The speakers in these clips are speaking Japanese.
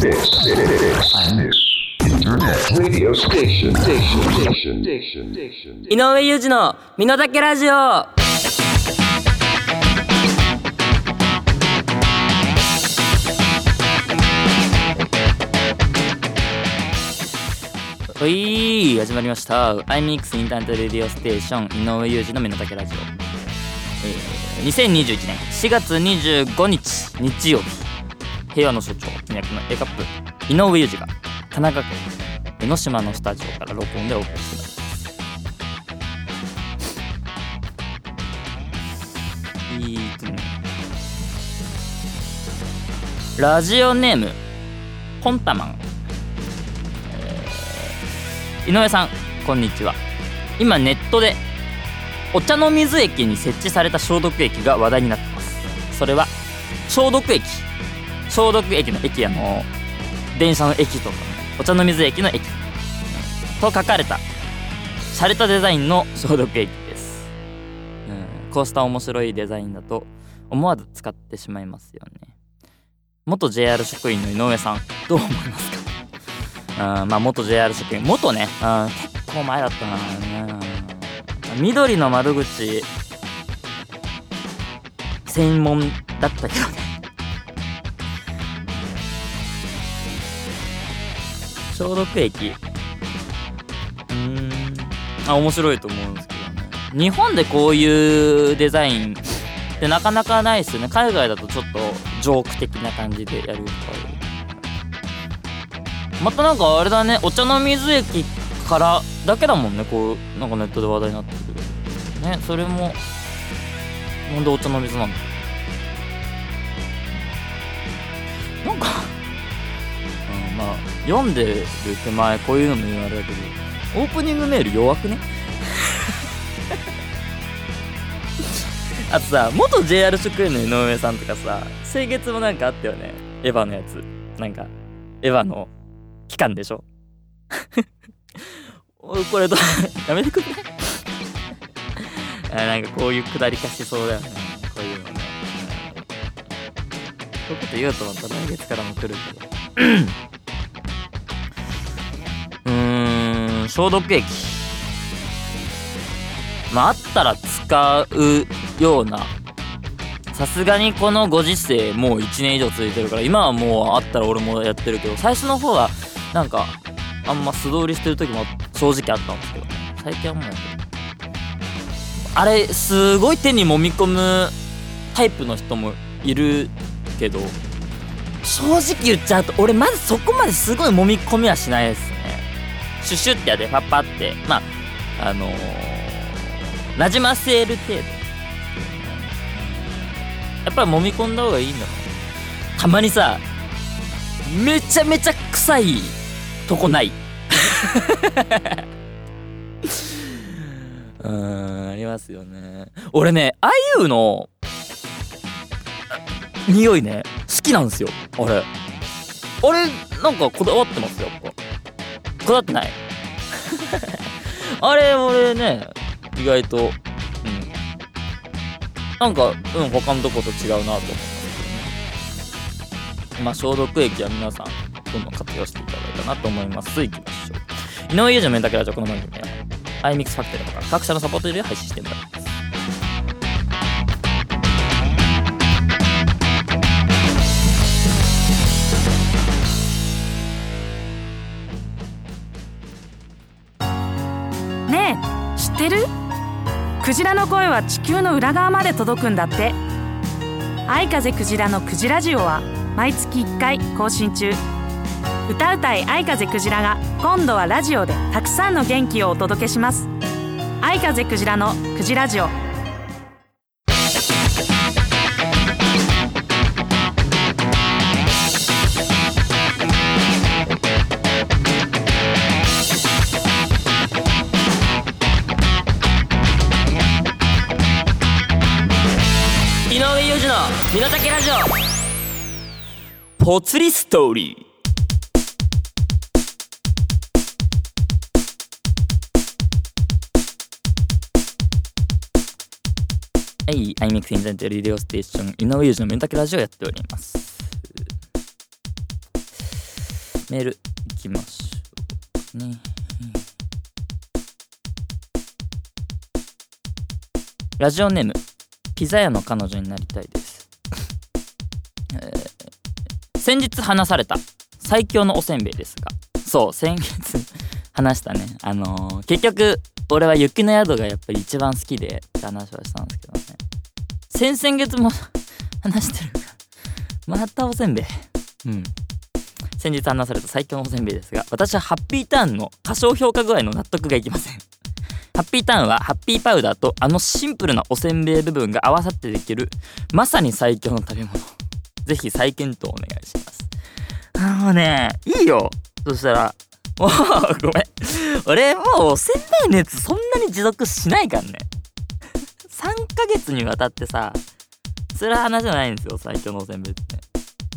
Internet radio station. Station. Station. Station. Station. 井上裕二の身の丈ラジオはい始まりました iMix インターネットレディオステーション井上裕二の身の丈ラジオ、えー、2021年4月25日日曜日平和の象徴役の A カップ井上裕二が神奈川県江ノ島のスタジオから録音でお送りしてます。えーとね。ラジオネームポンタマン、えー井上さんこんにちは。今ネットでお茶の水駅に設置された消毒液が話題になってます。それは消毒液。消毒液の駅あの電車の駅とかお茶の水駅の駅と書かれた洒落たデザインの消毒液です、うん、こうした面白いデザインだと思わず使ってしまいますよね。元 JR 職員の井上さんどう思いますか？うんまあ元 JR 職員元ね、うん、結構前だったな、うん、緑の窓口専門だったけどね。消毒液。うん。あ面白いと思うんですけどね。日本でこういうデザインってなかなかないですよね。海外だとちょっとジョーク的な感じでやるとかまたなんかあれだね。お茶の水駅からだけだもんね。こうなんかネットで話題になってるねそれもなんでお茶の水なんだ。まあ読んでる手前こういうのも言われるけどオープニングメール弱くね？あとさ元 JR 職員の井上さんとかさ先月もなんかあったよね？エヴァのやつ。なんかエヴァの期間でしょ？これど やめてくれ。あなんかこういうくだり化しそうだよね。こういうのね。こういうこと言うとまた来月からも来るけど。消毒液。まああったら使うような。さすがにこのご時世もう1年以上続いてるから今はもうあったら俺もやってるけど最初の方はなんかあんま素通りしてる時も正直あったんですけど最近はもうあれすごい手に揉み込むタイプの人もいるけど正直言っちゃうと俺まずそこまですごい揉み込みはしないです。シュシュってやってパッパって。まああのー、なじませる程度。やっぱり揉み込んだ方がいいんだたまにさめちゃめちゃ臭いとこない。うーんありますよね。俺ねあゆの匂いね好きなんですよ。あれ。あれなんかこだわってますよやっぱ。育ってない。あれ俺ね意外とうん。なんかうん他のとこと違うなと思いますけどね。まあ消毒液は皆さんどんどん活用していただいたなと思います。いきましょう。井上裕二のメンタケラジオこの番組は iMix ファクトリーとか各社のサポートで配信してもらいます。クジラの声は地球の裏側まで届くんだって。愛風クジラのクジラジオは毎月1回更新中。歌うたい愛風クジラが今度はラジオでたくさんの元気をお届けします。愛風クジラのクジラジオ。身の丈ラジオ。ぽつりストーリー。はい、 iMix Internet Radio Station 井上裕二のメンタケラジオをやっております。メールいきましょうね。ラジオネームピザ屋の彼女になりたいです、先日話された。最強のおせんべいですが。そう先月話したね。あのー結局俺は雪の宿がやっぱり一番好きでって話はしたんですけどね。先々月も話してるから。またおせんべい。うん。先日話された最強のおせんべいですが私はハッピーターンの過小評価具合の納得がいきません。ハッピーターンはハッピーパウダーとあのシンプルなおせんべい部分が合わさってできるまさに最強の食べ物。ぜひ再検討お願いします。あのねいいよ。そしたら もうごめん。俺もうおせんべい熱そんなに持続しないからね。3ヶ月にわたってさそれは話じゃないんですよ最強のおせんべいって、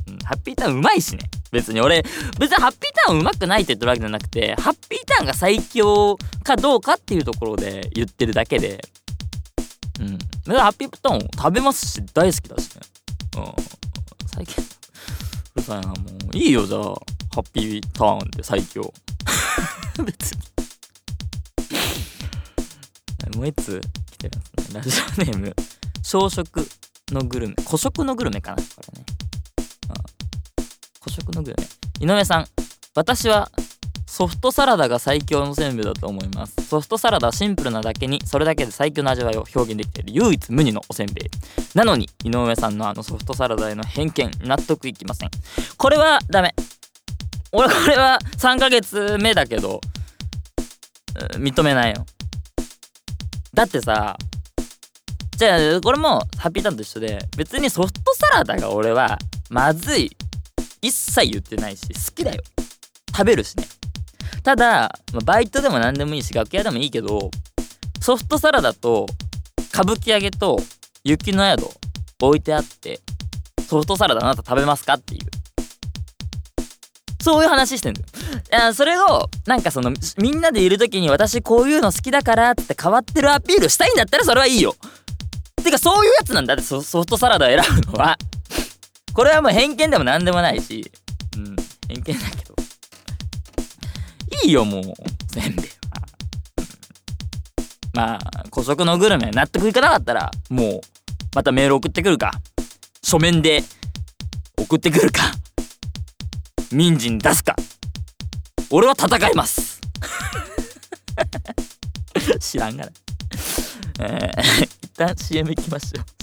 うん、ハッピーターンうまいしね。別に俺別にハッピーターンうまくないって言ってるわけじゃなくてハッピーターンが最強かどうかっていうところで言ってるだけで。うん。だからハッピーターン食べますし大好きだしね。うん。最近。うるさいなもういいよじゃあ。ハッピーターンで最強。別に。もう一つ来てますね。ラジオネーム。小食のグルメ。古食のグルメかなこれね。古食のグルメ。井上さん。私はソフトサラダが最強のせんべいだと思います。ソフトサラダはシンプルなだけにそれだけで最強の味わいを表現できている唯一無二のおせんべい。なのに井上さんのあのソフトサラダへの偏見納得いきません。これはダメ。俺これは3ヶ月目だけど認めないよ。だってさじゃあこれもハッピーターンと一緒で別にソフトサラダが俺はまずい。一切言ってないし好きだよ。食べるしね。ただまあバイトでも何でもいいし楽屋でもいいけどソフトサラダと歌舞伎揚げと雪の宿置いてあってソフトサラダあなた食べますかっていう。そういう話してんだよ。いやそれをなんかそのみんなでいる時に私こういうの好きだからって変わってるアピールしたいんだったらそれはいいよ。てかそういうやつなんだってソフトサラダ選ぶのは。これはもう偏見でも何でもないしうん偏見だけいよもう。せんべいはまあ古食のグルメ納得いかなかったらもうまたメール送ってくるか。書面で送ってくるか。民事に出すか。俺は戦います。知らんがな。えー、一旦 CM 行きましょう。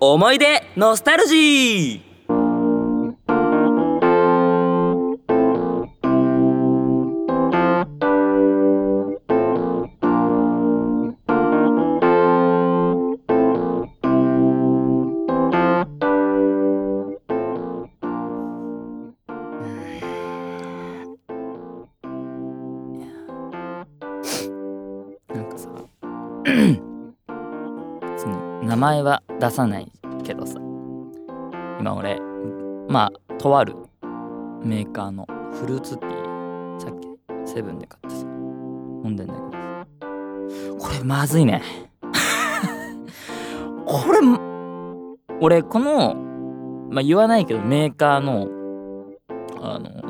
思い出ノスタルジー。前は出さないけどさ。今俺まあとあるメーカーのフルーツティーさっきセブンで買ってさ飲んでんだけどこれまずいね。これ俺このまあ言わないけどメーカーのあのー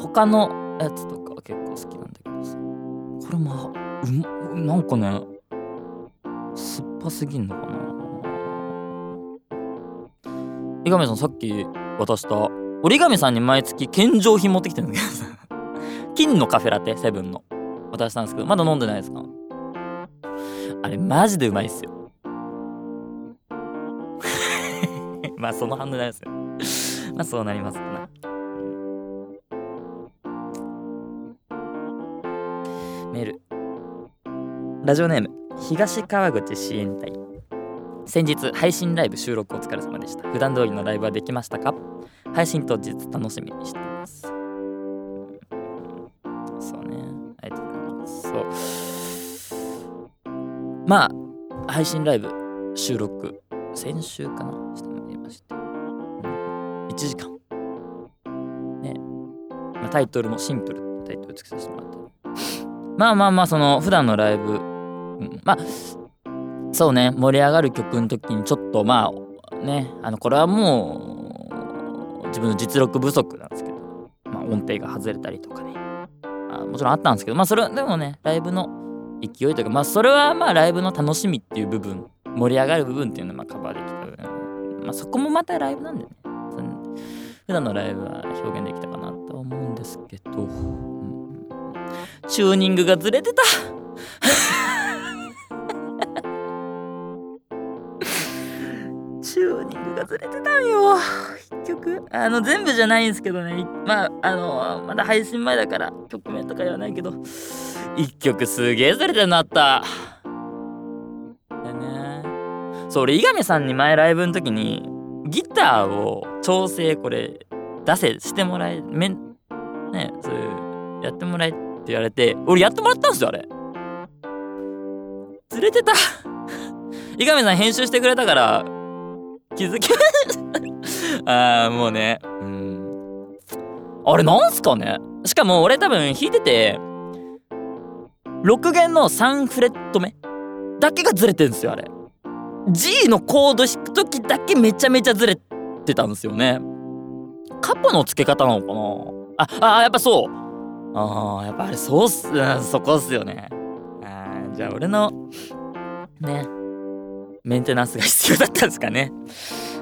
他のやつとかは結構好きなんだけどさ。これまあうまなんかねぱすぎんのかな？伊上さんさっき渡した折り紙さんに毎月献上品持ってきてるんだけど。さ 金のカフェラテセブンの。渡したんですけどまだ飲んでないですか？あれマジでうまいっすよ。まあその反応なりますよ。まあそうなりますな。メール。ラジオネーム。東川口支援隊先日配信ライブ収録お疲れ様でした。普段通りのライブはできましたか？配信当日楽しみにしています。そうね。ありがとうございます。そう。まあ配信ライブ収録先週かな？してもらいまして、うん、1時間。ね、まあ、タイトルもシンプルタイトルつけさせてもらって。まあまあまあその普段のライブ、まあそうね盛り上がる曲の時にちょっとまあねあのこれはもう自分の実力不足なんですけど、まあ、音程が外れたりとかね。あもちろんあったんですけどまあそれはでもねライブの勢いというかまあそれはまあライブの楽しみっていう部分盛り上がる部分っていうのをまカバーできた部分まあそこもまたライブなんでね。普段のライブは表現できたかなと思うんですけど、うん、チューニングがずれてた。がずれてたんよ。曲あの全部じゃないんですけどね。まああのまだ配信前だから曲名とか言わないけど。一曲すげえずれてるのあった。でね。そう俺伊上さんに前ライブの時にギターを調整これ出せしてもらえめねそういうやってもらえって言われて俺やってもらったんですよあれ。ずれてた。伊上さん編集してくれたから気づきあーもうね。うん。あれなんすかね？しかも俺多分弾いてて6弦の3フレット目だけがずれてんすよあれ。G のコード弾く時だけめちゃめちゃずれてたんですよね。カポの付け方なのかな？ああやっぱそう。あーやっぱあれそうっすそこっすよね。あじゃあ俺のね。メンテナンスが必要だったんですかね。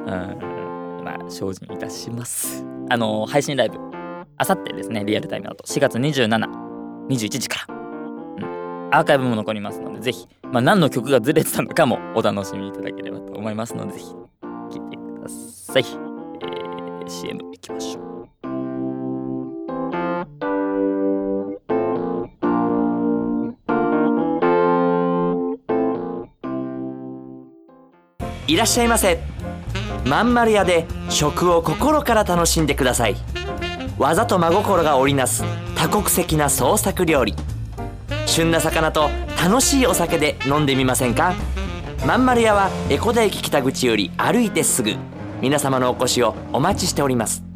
うん。まあ精進いたします。あの配信ライブ。あさってですねリアルタイムだと。4月2721時から。うん。アーカイブも残りますので、ぜひ、まあ、何の曲がずれてたのかもお楽しみいただければと思いますので、ぜひ、聴いてください。えー、CM いきましょう。いらっしゃいませ。まんまる屋で食を心から楽しんでください。技と真心が織りなす多国籍な創作料理。旬な魚と楽しいお酒で飲んでみませんか？まんまる屋は江古田駅北口より歩いてすぐ。皆様のお越しをお待ちしております。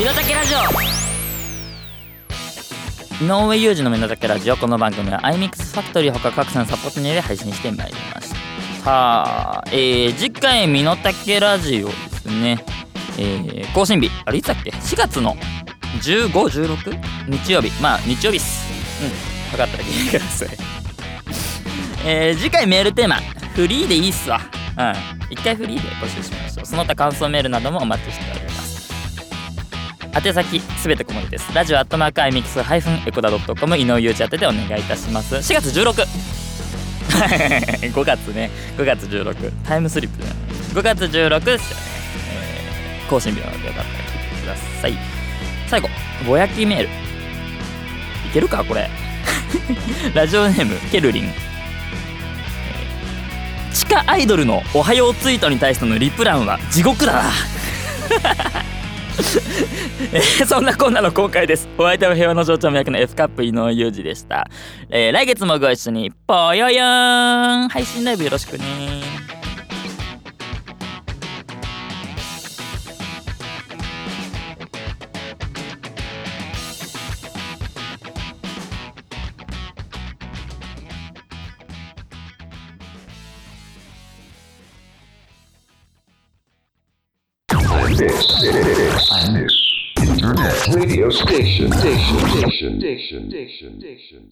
身の丈ラジオ。井上裕二の身の丈ラジオ。この番組は iMix ファクトリー他各社のサポートにより配信してまいりましたえー、次回身の丈ラジオですね。えー、更新日。あれいつだっけ？4月の1516日曜日。まあ日曜日っす。うん。分かったら聞いてくださ。いえー、次回メールテーマ。フリーでいいっすわ。うん。一回フリーで募集しましょう。その他感想メールなどもお待ちしております。宛先すべて小文字です。ラジオアットマーク iMix ハイフン江古田ドットコム井上裕二宛てでお願いいたします。4月16 5 月ね。5月16タイムスリップじゃない5月16ですよね、えー更新日なのでよかったら聞いてください。最後ぼやきメール。いけるか？これ。ラジオネームケルリン。えー地下アイドルのおはようツイートに対してのリプランは地獄だな。えーそんなこんなの公開です。お相手は平和の象徴脈の F カップ井上裕二でした、えー来月もご一緒にぽよよーん。配信ライブよろしくね Diction. Diction. Diction.